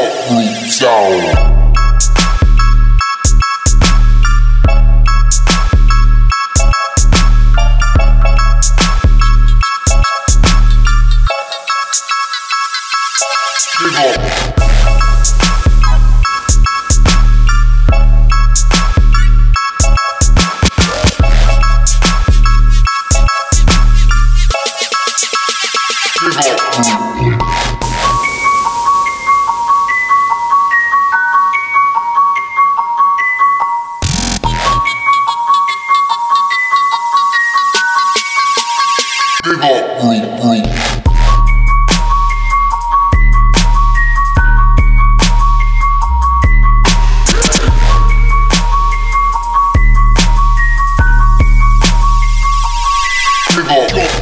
root sound. Big up. Go.